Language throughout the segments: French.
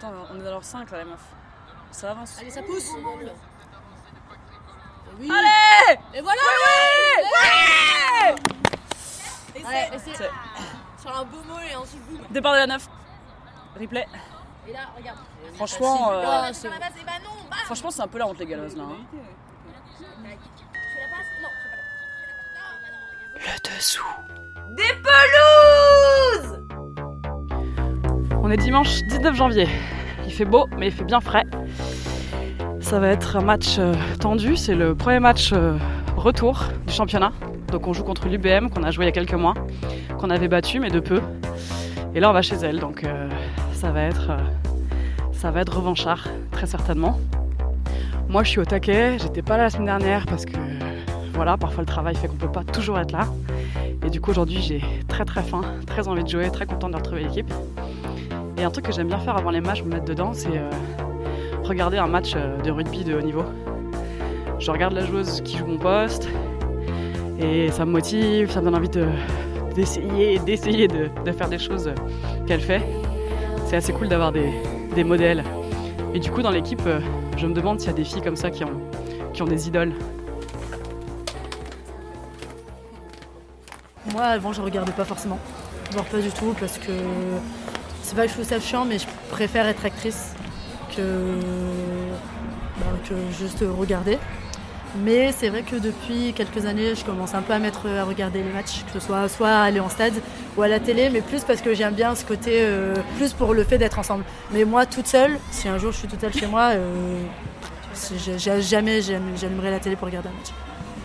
Attends, on est dans leur 5 là, les meufs. Ça avance. Allez, ça pousse. Oui. Allez Et voilà. Ouais Et Ouais, c'est- c'est- Sur un beau mot et ensuite boum. Départ de la 9. Replay. Et là, regarde. Franchement, euh, Ah, la bah non. Bah. Franchement, c'est un peu la honte, les galeuses là. hein. La la. Le dessous. Des pelouses On est dimanche 19 janvier. Il fait beau, mais il fait bien frais. Ça va être un match euh, tendu. C'est le premier match euh, retour du championnat. Donc on joue contre l'UBM qu'on a joué il y a quelques mois, qu'on avait battu, mais de peu. Et là, on va chez elle. Donc euh, ça va être, ça va être revanchard, très certainement. Moi, je suis au taquet. J'étais pas là la semaine dernière parce que voilà, parfois le travail fait qu'on peut pas toujours être là. Et du coup, aujourd'hui, j'ai très très faim, très envie de jouer, très contente de retrouver l'équipe. Et un truc que j'aime bien faire avant les matchs, me mettre dedans, c'est euh, regarder un match euh, de rugby de haut niveau. Je regarde la joueuse qui joue mon poste et ça me motive, ça me donne envie de- d'essayer, d'essayer de, faire des choses euh, qu'elle fait. C'est assez cool d'avoir des, modèles. Et du coup, dans l'équipe, je me demande s'il y a des filles comme ça qui ont, qui ont des idoles. Moi, avant, je regardais pas forcément. Genre pas du tout, parce que c'est pas que je trouve ça chiant, mais je préfère être actrice que, bah, que juste regarder. Mais c'est vrai que depuis quelques années, je commence un peu à mettre à regarder les matchs, que ce soit soit aller en stade ou à la télé, mais plus parce que j'aime bien ce côté, euh, plus pour le fait d'être ensemble. Mais moi, toute seule, si un jour je suis toute seule chez moi, euh, jamais j'allumerai la télé pour regarder un match.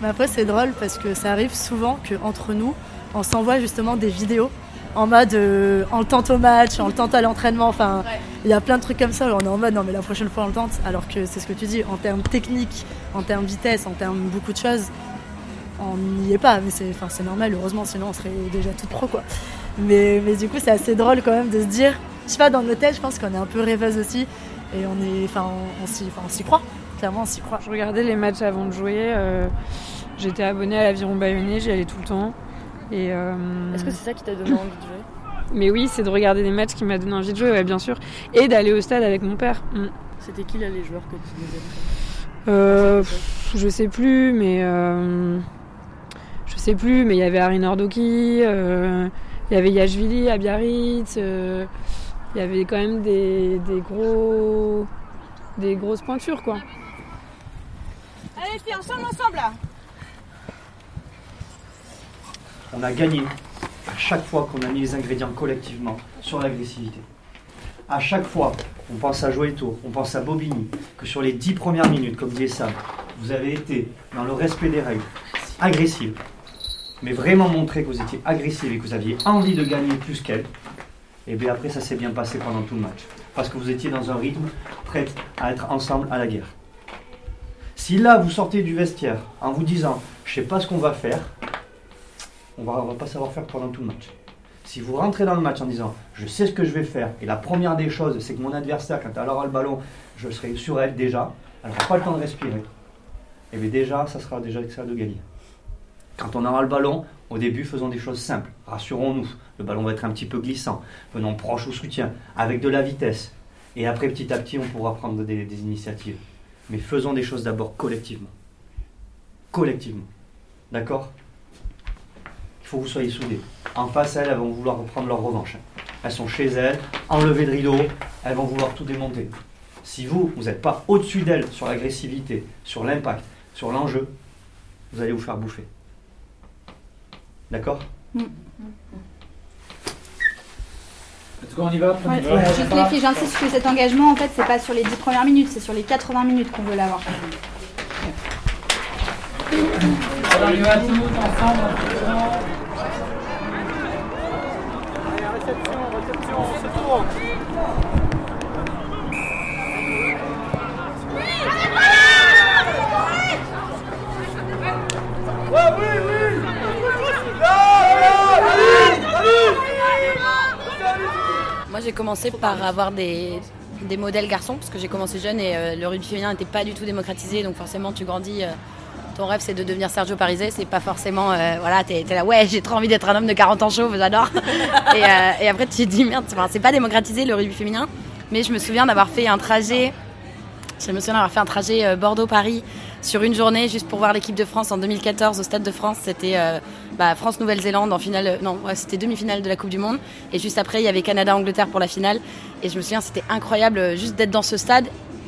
Mais après, c'est drôle parce que ça arrive souvent qu'entre nous, on s'envoie justement des vidéos en mode euh, on le tente au match, on le tente à l'entraînement. Enfin, il y a plein de trucs comme ça. On est en mode non, mais la prochaine fois on le tente. Alors que c'est ce que tu dis en termes techniques, en termes vitesse, en termes beaucoup de choses, on n'y est pas. Mais c'est normal, heureusement, sinon on serait déjà toute pro quoi. Mais, du coup, c'est assez drôle quand même de se dire, je sais pas, dans nos têtes, je pense qu'on est un peu rêveuse aussi. Et on est, enfin, on, on s'y croit. Clairement, on s'y croit. Je regardais les matchs avant de jouer. euh, J'étais abonnée à l'Aviron Bayonnais, j'y allais tout le temps. Et, euh, Est-ce que c'est ça qui t'a donné envie de jouer Mais oui, c'est de regarder des matchs qui m'a donné envie de jouer, ouais, bien sûr. Et d'aller au stade avec mon père. Mm. C'était qui là les joueurs que tu disais Euh, pff, je sais plus, mais. euh, je sais plus, mais il y avait Arin Ordoki, euh, il y avait Yashvili à Biarritz, euh, il y avait quand même des, des gros. des grosses pointures, quoi. Allez, filles, ensemble, ensemble là On a gagné à chaque fois qu'on a mis les ingrédients collectivement sur l'agressivité. À chaque fois, on pense à Joëto, on pense à Bobigny, que sur les dix premières minutes, comme disait Sam, vous avez été dans le respect des règles, agressive, mais vraiment montré que vous étiez agressive et que vous aviez envie de gagner plus qu'elle, et bien après ça s'est bien passé pendant tout le match. Parce que vous étiez dans un rythme prêt à être ensemble à la guerre. Si là vous sortez du vestiaire en vous disant je sais pas ce qu'on va faire, on va, va pas savoir faire pendant tout le match. Si vous rentrez dans le match en disant je sais ce que je vais faire, et la première des choses, c'est que mon adversaire, quand elle aura le ballon, je serai sur elle déjà, elle n'aura pas le temps de respirer. Et bien déjà, ça sera déjà ça de gagner. Quand on aura le ballon, au début, faisons des choses simples. Rassurons-nous. Le ballon va être un petit peu glissant. Venons proche au soutien, avec de la vitesse. Et après, petit à petit, on pourra prendre des initiatives. Mais faisons des choses d'abord collectivement. Collectivement. D'accord? Il faut que vous soyez soudés. En face, elles, elles vont vouloir reprendre leur revanche. Elles sont chez elles, enlevées de rideau, elles vont vouloir tout démonter. Si vous, vous n'êtes pas au-dessus d'elles sur l'agressivité, sur l'impact, sur l'enjeu, vous allez vous faire bouffer. D'accord? En tout cas, on y va? Ouais, Juste les filles, j'insiste que cet engagement, en fait, c'est pas sur les 10 premières minutes, c'est sur les 80 minutes qu'on veut l'avoir. Alors, on y va tous ensemble. Moi, j'ai commencé par avoir des, des modèles garçons, parce que j'ai commencé jeune et euh, le rugby féminin n'était pas du tout démocratisé. Donc, forcément, tu grandis. euh, ton rêve, c'est de devenir Sergio Parisé. C'est pas forcément. euh, voilà, t'es es là, ouais, j'ai trop envie d'être un homme de 40 ans chauve, j'adore. et, et après, tu te dis, merde, c'est pas démocratisé le rugby féminin. Mais je me souviens d'avoir fait un trajet. Je me souviens d'avoir fait un trajet Bordeaux-Paris sur une journée juste pour voir l'équipe de France en 2014 au Stade de France. C'était euh, bah, France-Nouvelle-Zélande en finale. Non, ouais, c'était demi-finale de la Coupe du Monde. Et juste après, il y avait Canada-Angleterre pour la finale. Et je me souviens, c'était incroyable euh, juste d'être dans ce stade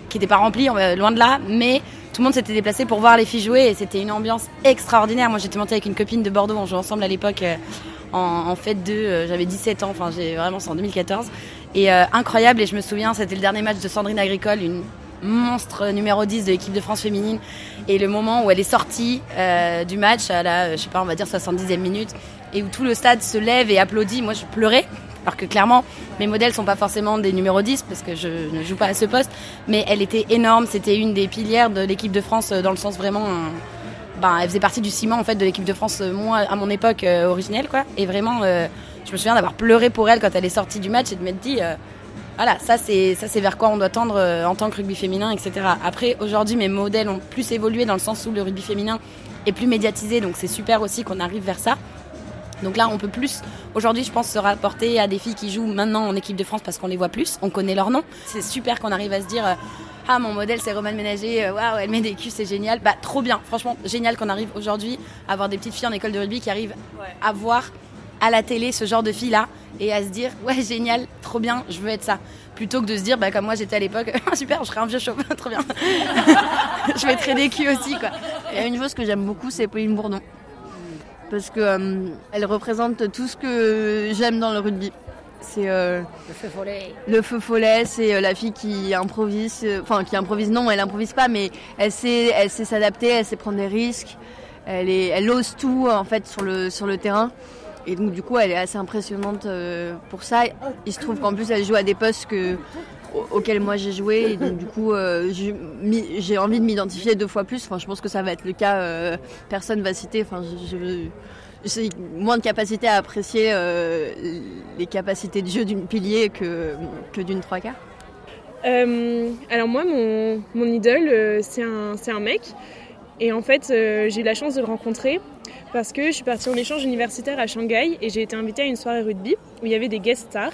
qui n'était pas rempli, euh, loin de là, mais tout le monde s'était déplacé pour voir les filles jouer et c'était une ambiance extraordinaire. Moi, j'étais montée avec une copine de Bordeaux, on jouait ensemble à l'époque euh, en, fête 2, euh, j'avais 17 ans, enfin, j'ai vraiment, c'est en 2014. Et euh, incroyable, et je me souviens, c'était le dernier match de Sandrine Agricole, monstre numéro 10 de l'équipe de France féminine. Et le moment où elle est sortie euh, du match à la, je sais pas, on va dire 70e minute, et où tout le stade se lève et applaudit, moi je pleurais. Alors que clairement, mes modèles sont pas forcément des numéros 10 parce que je ne joue pas à ce poste, mais elle était énorme. C'était une des pilières de l'équipe de France euh, dans le sens vraiment. euh, ben, elle faisait partie du ciment en fait de l'équipe de France, euh, moi à mon époque euh, originelle quoi. Et vraiment, euh, je me souviens d'avoir pleuré pour elle quand elle est sortie du match et de m'être dit, euh, voilà, ça c'est ça c'est vers quoi on doit tendre euh, en tant que rugby féminin, etc. Après, aujourd'hui, mes modèles ont plus évolué dans le sens où le rugby féminin est plus médiatisé, donc c'est super aussi qu'on arrive vers ça. Donc là, on peut plus, aujourd'hui, je pense, se rapporter à des filles qui jouent maintenant en équipe de France parce qu'on les voit plus, on connaît leur nom. C'est super qu'on arrive à se dire, euh, ah, mon modèle, c'est Romane Ménager, euh, waouh, elle met des culs, c'est génial. Bah, trop bien, franchement, génial qu'on arrive aujourd'hui à avoir des petites filles en école de rugby qui arrivent à voir à la télé ce genre de filles-là et à se dire, ouais, génial, trop bien, je veux être ça. Plutôt que de se dire, bah, comme moi j'étais à l'époque, super, je serai un vieux chauve, trop bien. je mettrai des culs aussi, quoi. Il y a une chose que j'aime beaucoup, c'est Pauline Bourdon. Parce que euh, elle représente tout ce que j'aime dans le rugby. C'est euh, Le feu follet. le feu follet, c'est euh, la fille qui improvise, euh, enfin qui improvise non, elle improvise pas, mais elle sait, elle sait s'adapter, elle sait prendre des risques, elle est, elle ose tout en fait sur le sur le terrain. Et donc du coup, elle est assez impressionnante euh, pour ça. Il se trouve qu'en plus, elle joue à des postes que au- auxquels moi j'ai joué, et donc du coup, euh, j'ai envie de m'identifier deux fois plus. Enfin, je pense que ça va être le cas. euh, personne va citer. Enfin, j'ai moins de capacité à apprécier les capacités de jeu d'une pilier que, que d'une trois quarts. Euh, alors moi, mon, mon idole, c'est un, c'est un mec. Et en fait, euh, j'ai eu la chance de le rencontrer parce que je suis partie en échange universitaire à Shanghai et j'ai été invitée à une soirée rugby où il y avait des guest stars.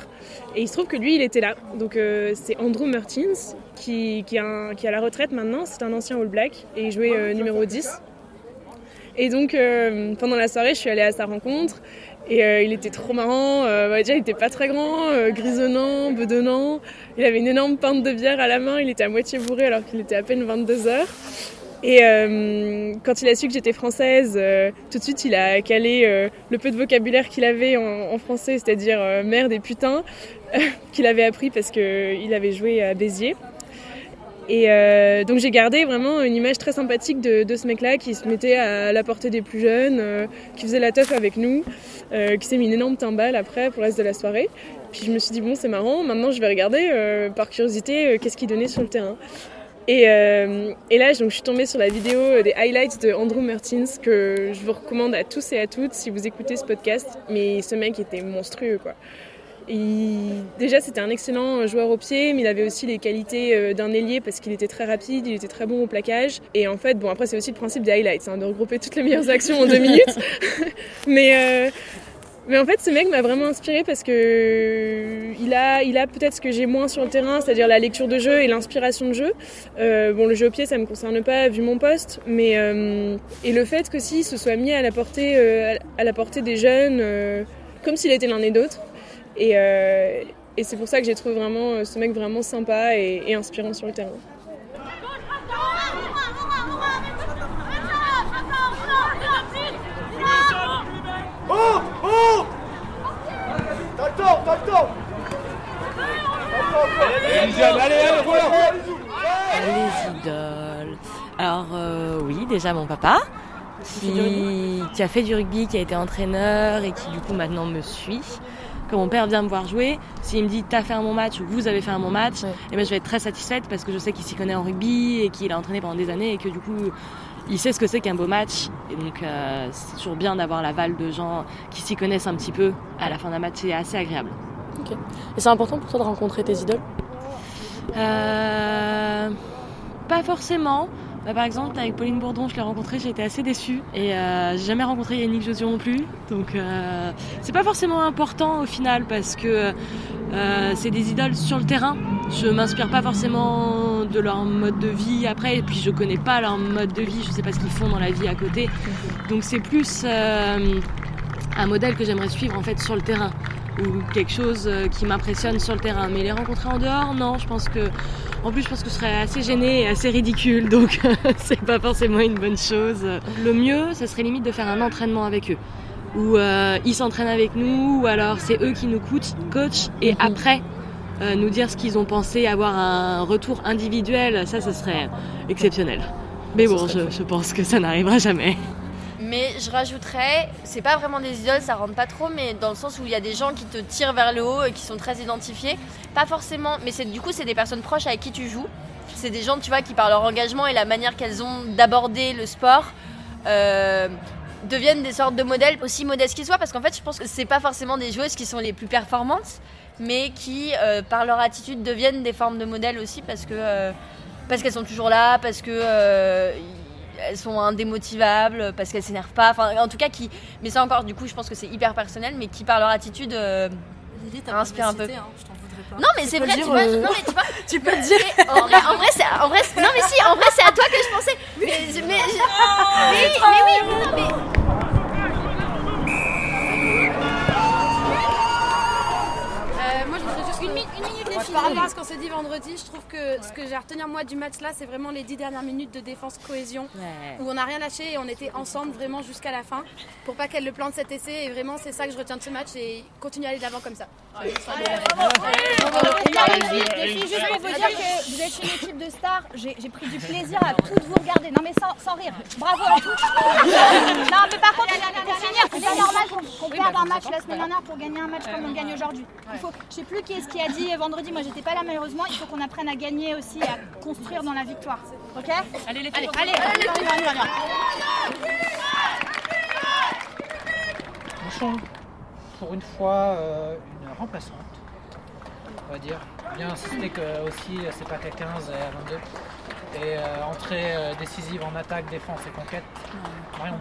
Et il se trouve que lui, il était là. Donc euh, c'est Andrew Martins qui, qui, est un- qui est à la retraite maintenant. C'est un ancien All Black et il jouait euh, numéro 10. Et donc pendant la soirée, je suis allée à sa rencontre. Et euh, il était trop marrant. Euh, bah, déjà, il était pas très grand, euh, grisonnant, bedonnant. Il avait une énorme pinte de bière à la main. Il était à moitié bourré alors qu'il était à peine 22 heures. Et euh, quand il a su que j'étais française, euh, tout de suite il a calé euh, le peu de vocabulaire qu'il avait en, français, c'est-à-dire merde et putain, qu'il avait appris parce qu'il avait joué à Béziers. Et donc j'ai gardé vraiment une image très sympathique de, de ce mec-là qui se mettait à la portée des plus jeunes, qui faisait la teuf avec nous, qui s'est mis une énorme timbale après pour le reste de la soirée. Puis je me suis dit bon c'est marrant, maintenant je vais regarder par curiosité qu'est-ce qu'il donnait sur le terrain. Et, euh, et là donc, je suis tombée sur la vidéo euh, des highlights de Andrew Mertins que je vous recommande à tous et à toutes si vous écoutez ce podcast. Mais ce mec était monstrueux quoi. Il- Déjà, c'était un excellent joueur au pied, mais il avait aussi les qualités euh, d'un ailier parce qu'il était très rapide, il était très bon au plaquage. Et en fait, bon, après, c'est aussi le principe des highlights, hein, de regrouper toutes les meilleures actions en deux minutes. mais, euh, mais en fait, ce mec m'a vraiment inspiré parce que il a, a peut-être ce que j'ai moins sur le terrain, c'est-à-dire la lecture de jeu et l'inspiration de jeu. Euh, bon, le jeu au pied, ça me concerne pas vu mon poste, mais euh, et le fait qu'aussi se soit mis à la portée, euh, des jeunes, comme s'il était l'un et d'autre. Et, c'est pour ça que j'ai trouvé vraiment ce mec vraiment sympa et, inspirant sur le terrain. Oh Oh le Allez, allez, allez, voilà Les idoles. Alors euh, oui, déjà mon papa, qui, qui a fait du rugby, qui a été entraîneur et qui du coup maintenant me suit. Quand mon père vient me voir jouer, s'il me dit t'as fait un bon match ou vous avez fait un bon match, et ben je vais être très satisfaite parce que je sais qu'il s'y connaît en rugby et qu'il a entraîné pendant des années et que du coup il sait ce que c'est qu'un beau match. Et donc euh, c'est toujours bien d'avoir l'aval de gens qui s'y connaissent un petit peu à la fin d'un match, c'est assez agréable. Et c'est important pour toi de rencontrer tes idoles? Euh, Pas forcément. Bah, par exemple, avec Pauline Bourdon, je l'ai rencontrée, j'ai été assez déçue. Et euh, j'ai jamais rencontré Yannick Josion non plus. Donc euh, c'est pas forcément important au final parce que euh, c'est des idoles sur le terrain. je m'inspire pas forcément de leur mode de vie après, et puis je connais pas leur mode de vie, je sais pas ce qu'ils font dans la vie à côté. Donc c'est plus un modèle que j'aimerais suivre en fait sur le terrain ou quelque chose euh, qui m'impressionne sur le terrain. Mais les rencontrer en dehors, non, je pense que. En plus, je pense que ce serait assez gêné et assez ridicule, donc c'est pas forcément une bonne chose. Le mieux, ce serait limite de faire un entraînement avec eux, où euh, ils s'entraînent avec nous, ou alors c'est eux qui nous coachent, coach, et après euh, nous dire ce qu'ils ont pensé, avoir un retour individuel, ça, ce serait exceptionnel. Mais bon, je, je pense que ça n'arrivera jamais. Mais je rajouterais, c'est pas vraiment des idoles, ça rentre pas trop, mais dans le sens où il y a des gens qui te tirent vers le haut et qui sont très identifiés. Pas forcément, mais c'est du coup, c'est des personnes proches avec qui tu joues. C'est des gens, tu vois, qui par leur engagement et la manière qu'elles ont d'aborder le sport. euh, deviennent des sortes de modèles aussi modestes qu'ils soient parce qu'en fait je pense que c'est pas forcément des joueuses qui sont les plus performantes mais qui euh, par leur attitude deviennent des formes de modèles aussi parce que euh, parce qu'elles sont toujours là parce que elles sont indémotivables parce qu'elles s'énervent pas enfin en tout cas qui mais ça encore du coup je pense que c'est hyper personnel mais qui par leur attitude euh, inspirent un peu. non mais c'est vrai tu vois euh, non mais tu vois tu peux le dire. en vrai en vrai c'est en vrai c'est- non mais si en vrai c'est à toi que je pensais. Mais mais, mais, mais oui mais non mais Par rapport à ce qu'on s'est dit vendredi, je trouve que ce que j'ai à retenir moi du match là, c'est vraiment les dix dernières minutes de défense cohésion où on n'a rien lâché et on était ensemble vraiment jusqu'à la fin pour pas qu'elle le plante cet essai. Et vraiment, c'est ça que je retiens de ce match et continuer à aller de l'avant comme ça. Filles, juste pour vous dire que vous êtes une équipe de stars, j'ai pris du plaisir à toutes vous regarder. Non mais sans, sans rire. Bravo à toutes. non mais par contre, pour finir, c'est bien normal qu'on perde un match la semaine dernière pour gagner un match comme on le gagne aujourd'hui. Il faut, je sais plus qui est ce qui a dit vendredi, moi j'étais pas là malheureusement, il faut qu'on apprenne à gagner aussi et à construire dans la victoire. Ok Allez les filles, allez, allez, on y va, on y va, on y va. Bouchon, pour une fois, euh, une remplaçante, on va dire. Bien insister que aussi c'est pas qu'à 15 et à 22. Et euh, entrée euh, décisive en attaque, défense et conquête. Marion.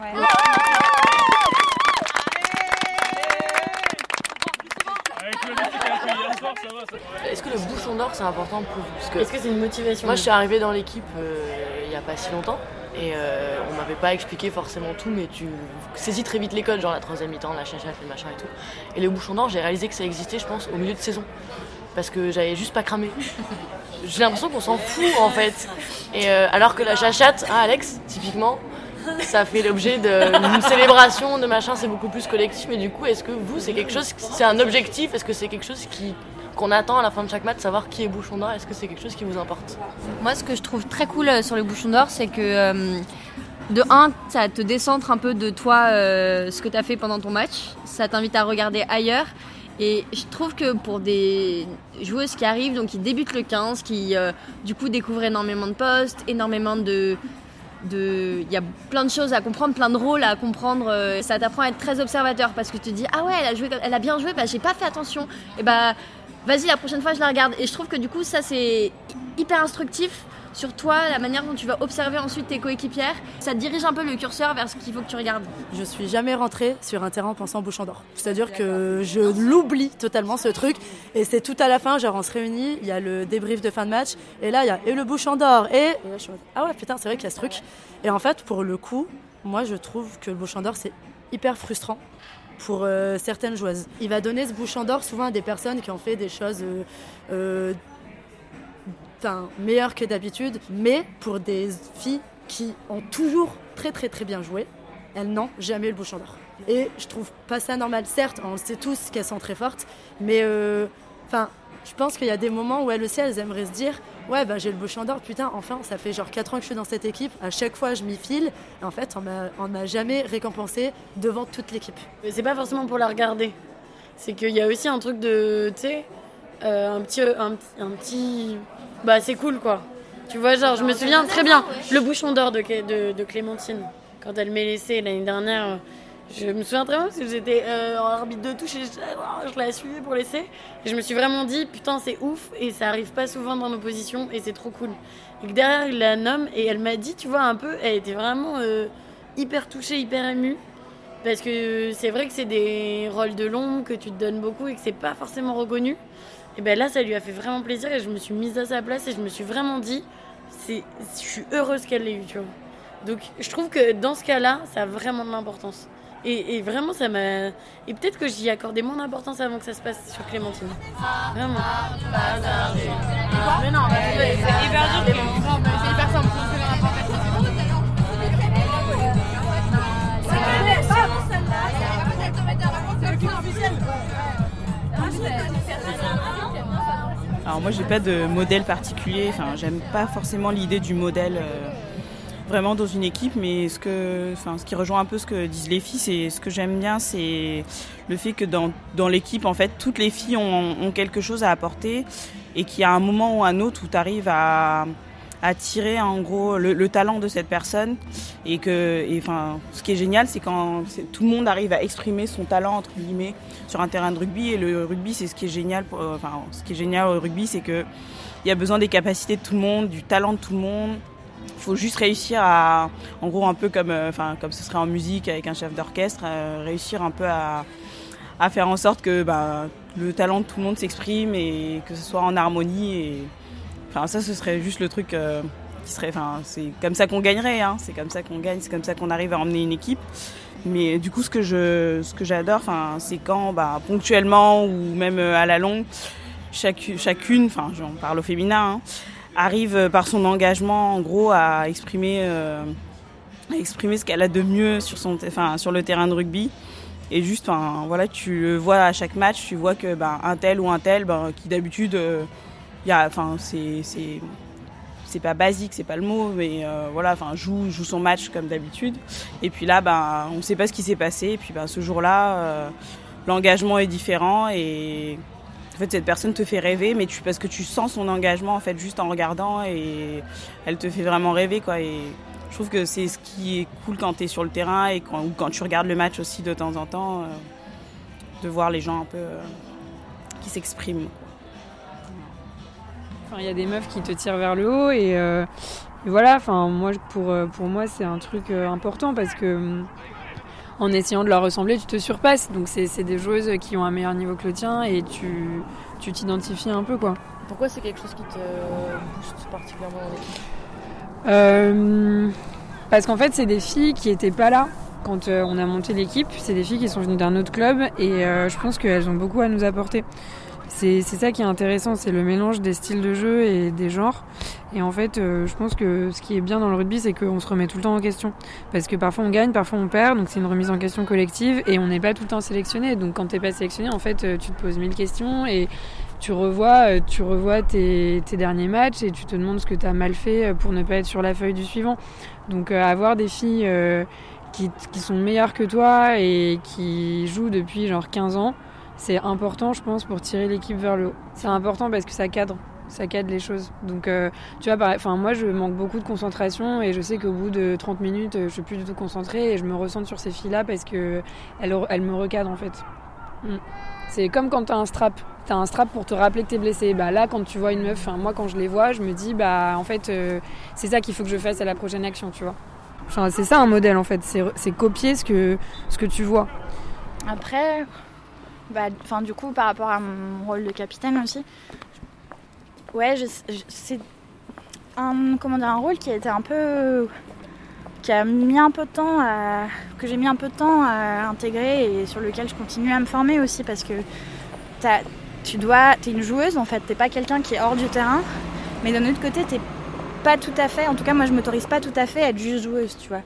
Est-ce que le bouchon d'or c'est important pour vous Est-ce que c'est une motivation Moi je suis arrivée dans l'équipe euh, il n'y a pas si longtemps et euh, on m'avait pas expliqué forcément tout mais tu saisis très vite les codes, genre la troisième mi-temps, la chachate, le machin et tout. Et le bouchon d'or j'ai réalisé que ça existait je pense au milieu de saison parce que j'avais juste pas cramé. J'ai l'impression qu'on s'en fout en fait. Et euh, alors que la chachate, hein, Alex, typiquement, ça fait l'objet d'une célébration, de machin, c'est beaucoup plus collectif. Mais du coup, est-ce que vous, c'est quelque chose, c'est un objectif? Est-ce que c'est quelque chose qui qu'on attend à la fin de chaque match, savoir qui est bouchon d'or? Est-ce que c'est quelque chose qui vous importe? Moi, ce que je trouve très cool euh, sur le bouchon d'or, c'est que euh, de un, ça te décentre un peu de toi, euh, ce que tu as fait pendant ton match. Ça t'invite à regarder ailleurs. Et je trouve que pour des joueuses qui arrivent, donc qui débutent le 15, qui du coup découvrent énormément de postes, énormément de. Il y a plein de choses à comprendre, plein de rôles à comprendre. euh, Ça t'apprend à être très observateur parce que tu te dis Ah ouais, elle a, joué, elle a bien joué, bah, j'ai pas fait attention. Et bah vas-y, la prochaine fois je la regarde. Et je trouve que du coup, ça c'est hyper instructif sur toi, la manière dont tu vas observer ensuite tes coéquipières. Ça dirige un peu le curseur vers ce qu'il faut que tu regardes. Je suis jamais rentrée sur un terrain en pensant bouchon d'or. C'est-à-dire que je l'oublie totalement ce truc. Et c'est tout à la fin, genre on se réunit, il y a le débrief de fin de match, et là il y a et le bouchon d'or, et, et là, je suis en mode, ah ouais putain c'est vrai qu'il y a ce truc. Et en fait pour le coup, moi je trouve que le bouchon d'or c'est hyper frustrant pour euh, certaines joueuses. Il va donner ce bouchon d'or souvent à des personnes qui ont fait des choses euh, euh, enfin, meilleures que d'habitude, mais pour des filles qui ont toujours très très très bien joué, elles n'ont jamais le bouchon d'or. Et je trouve pas ça normal. Certes, on sait tous qu'elles sont très fortes, mais euh, enfin, je pense qu'il y a des moments où elles aussi, elles aimeraient se dire Ouais, bah, j'ai le bouchon d'or, putain, enfin, ça fait genre 4 ans que je suis dans cette équipe, à chaque fois je m'y file, et en fait, on m'a- jamais récompensé devant toute l'équipe. C'est pas forcément pour la regarder. C'est qu'il y a aussi un truc de, tu sais, euh, un petit, un, petit, bah c'est cool quoi. Tu vois, genre, je me souviens très bien, le bouchon d'or de, de, Clémentine, quand elle m'est laissé l'année dernière, euh, je me souviens très bien parce que j'étais euh, en arbitre de touche et je, je la suivais pour l'essai. Et je me suis vraiment dit, putain, c'est ouf et ça arrive pas souvent dans nos positions et c'est trop cool. Et que derrière, il la nomme et elle m'a dit, tu vois, un peu, elle était vraiment hyper touchée, hyper émue. Parce que c'est vrai que c'est des rôles de long que tu te donnes beaucoup et que c'est pas forcément reconnu. Et ben là, ça lui a fait vraiment plaisir et je me suis mise à sa place et je me suis vraiment dit, c'est, je suis heureuse qu'elle l'ait eu, tu vois. Donc je trouve que dans ce cas-là, ça a vraiment de l'importance. Et, et vraiment, ça m'a. Et peut-être que j'y accordais moins d'importance avant que ça se passe sur Clémentine. Vraiment. Mais non, c'est hyper dur. C'est hyper simple. Alors moi j'ai pas de modèle particulier, enfin j'aime pas forcément l'idée du modèle euh, vraiment dans une équipe, mais ce que, enfin ce qui rejoint un peu ce que disent les filles, c'est ce que j'aime bien, c'est le fait que dans, dans l'équipe en fait toutes les filles ont, ont quelque chose à apporter et qu'il y a un moment ou un autre où tu arrives à, à tirer en gros le, le talent de cette personne. Et que ce qui est génial c'est quand tout le monde arrive à exprimer son talent entre guillemets sur un terrain de rugby. Et le rugby c'est ce qui est génial euh, enfin ce qui est génial au rugby c'est que il y a besoin des capacités de tout le monde du talent de tout le monde. Faut juste réussir à en gros un peu comme euh, comme ce serait en musique avec un chef d'orchestre euh, réussir un peu à à faire en sorte que bah, le talent de tout le monde s'exprime et que ce soit en harmonie Enfin, ça, ce serait juste le truc euh, qui serait. Enfin, c'est comme ça qu'on gagnerait. Hein. C'est comme ça qu'on gagne. C'est comme ça qu'on arrive à emmener une équipe. Mais du coup, ce que je, ce que j'adore, enfin, c'est quand, bah, ponctuellement ou même euh, à la longue, chacune, enfin, j'en parle au féminin, hein, arrive euh, par son engagement, en gros, à exprimer, à exprimer ce qu'elle a de mieux sur son, enfin, sur le terrain de rugby. Et juste, enfin, voilà, tu vois à chaque match, tu vois que, ben, un tel ou un tel, ben, qui d'habitude y a, enfin, c'est, c'est, c'est pas basique, c'est pas le mot, mais euh, voilà, enfin, joue, joue son match comme d'habitude. Et puis là, ben, on sait pas ce qui s'est passé. Et puis, ben, ce jour-là, euh, l'engagement est différent et en fait, cette personne te fait rêver, mais parce que tu sens son engagement en fait juste en regardant et elle te fait vraiment rêver, quoi. Et je trouve que c'est ce qui est cool quand tu es sur le terrain et quand, ou quand tu regardes le match aussi de temps en temps, euh, de voir les gens un peu qui s'expriment. Enfin, il y a des meufs qui te tirent vers le haut et, euh, et voilà. Enfin, moi, pour, euh, pour moi, c'est un truc euh, important parce que en essayant de leur ressembler, tu te surpasses. Donc, c'est des joueuses qui ont un meilleur niveau que le tien et tu tu t'identifies un peu, quoi. Pourquoi c'est quelque chose qui te booste particulièrement dans l'équipe Euh, parce qu'en fait, c'est des filles qui étaient pas là quand on a monté l'équipe. C'est des filles qui sont venues d'un autre club et euh, je pense qu'elles ont beaucoup à nous apporter. C'est ça qui est intéressant, c'est le mélange des styles de jeu et des genres. Et en fait, euh, je pense que ce qui est bien dans le rugby, c'est qu'on se remet tout le temps en question. Parce que parfois on gagne, parfois on perd, donc c'est une remise en question collective et on n'est pas tout le temps sélectionné. Donc quand t'es pas sélectionné, en fait, euh, tu te poses mille questions et tu revois, euh, tu revois tes, derniers matchs et tu te demandes ce que tu as mal fait pour ne pas être sur la feuille du suivant. Donc avoir des filles qui, qui sont meilleures que toi et qui jouent depuis genre 15 ans, c'est important je pense pour tirer l'équipe vers le haut. C'est important parce que ça cadre. Ça cadre les choses. Donc, euh, tu vois, enfin, moi, je manque beaucoup de concentration et je sais qu'au bout de 30 minutes, je suis plus du tout concentrée et je me ressens sur ces filles-là parce que elles, me recadrent en fait. Mm. C'est comme quand t'as un strap. T'as un strap pour te rappeler que t'es blessé. Bah là, quand tu vois une meuf, moi quand je les vois, je me dis bah en fait euh, c'est ça qu'il faut que je fasse à la prochaine action, tu vois. C'est ça un modèle en fait. C'est c'est copier ce que ce que tu vois. Après, bah, du coup, par rapport à mon rôle de capitaine aussi, ouais, c'est un, comment dire, un rôle qui a été un peu. qui a mis un peu de temps à. que j'ai mis un peu de temps à intégrer et sur lequel je continue à me former aussi parce que tu dois. t'es une joueuse en fait, t'es pas quelqu'un qui est hors du terrain, mais d'un autre côté, t'es pas tout à fait. en tout cas, moi, je m'autorise pas tout à fait à être juste joueuse, tu vois.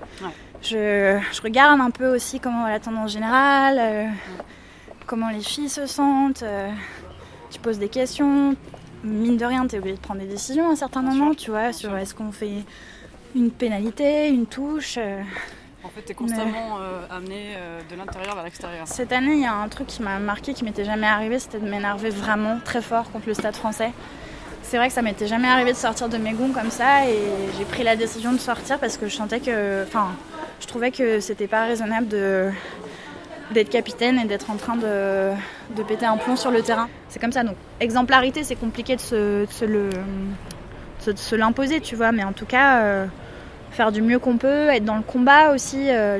Je, je regarde un peu aussi comment la tendance générale, euh, comment les filles se sentent. euh, tu poses des questions. Mine de rien, tu es obligé de prendre des décisions à un certain moment, tu vois, sur est-ce qu'on fait une pénalité, une touche. euh. En fait, tu es constamment euh, amené de l'intérieur vers l'extérieur. Cette année, il y a un truc qui m'a marqué, qui m'était jamais arrivé, c'était de m'énerver vraiment très fort contre le stade français. C'est vrai que ça m'était jamais arrivé de sortir de mes gonds comme ça et j'ai pris la décision de sortir parce que je sentais que. Enfin, je trouvais que c'était pas raisonnable de d'être capitaine et d'être en train de, de péter un plomb sur le terrain. C'est comme ça. Donc, exemplarité, c'est compliqué de se, l'imposer, tu vois, mais en tout cas, euh, faire du mieux qu'on peut, être dans le combat aussi, euh,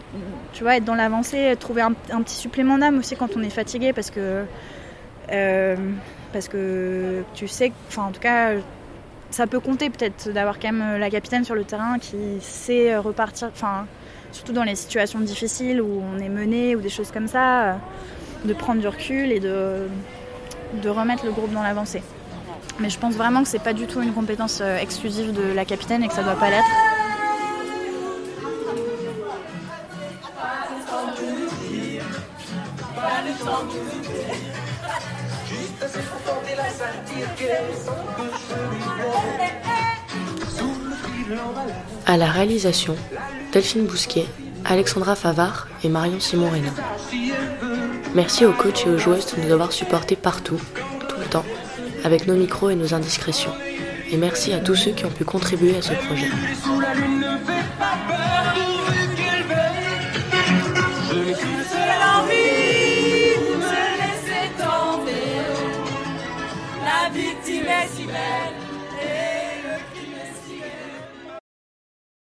tu vois, être dans l'avancée, trouver un, un petit supplément d'âme aussi quand on est fatigué parce que. euh, parce que tu sais, enfin en tout cas, ça peut compter peut-être d'avoir quand même la capitaine sur le terrain qui sait repartir, enfin surtout dans les situations difficiles où on est mené ou des choses comme ça, de prendre du recul et de, de remettre le groupe dans l'avancée. Mais je pense vraiment que c'est pas du tout une compétence exclusive de la capitaine et que ça doit pas l'être. À la réalisation, Delphine Bousquet, Alexandra Favard et Marion Simon Rénin. Merci aux coachs et aux joueuses de nous avoir supportés partout, tout le temps, avec nos micros et nos indiscrétions. Et merci à tous ceux qui ont pu contribuer à ce projet.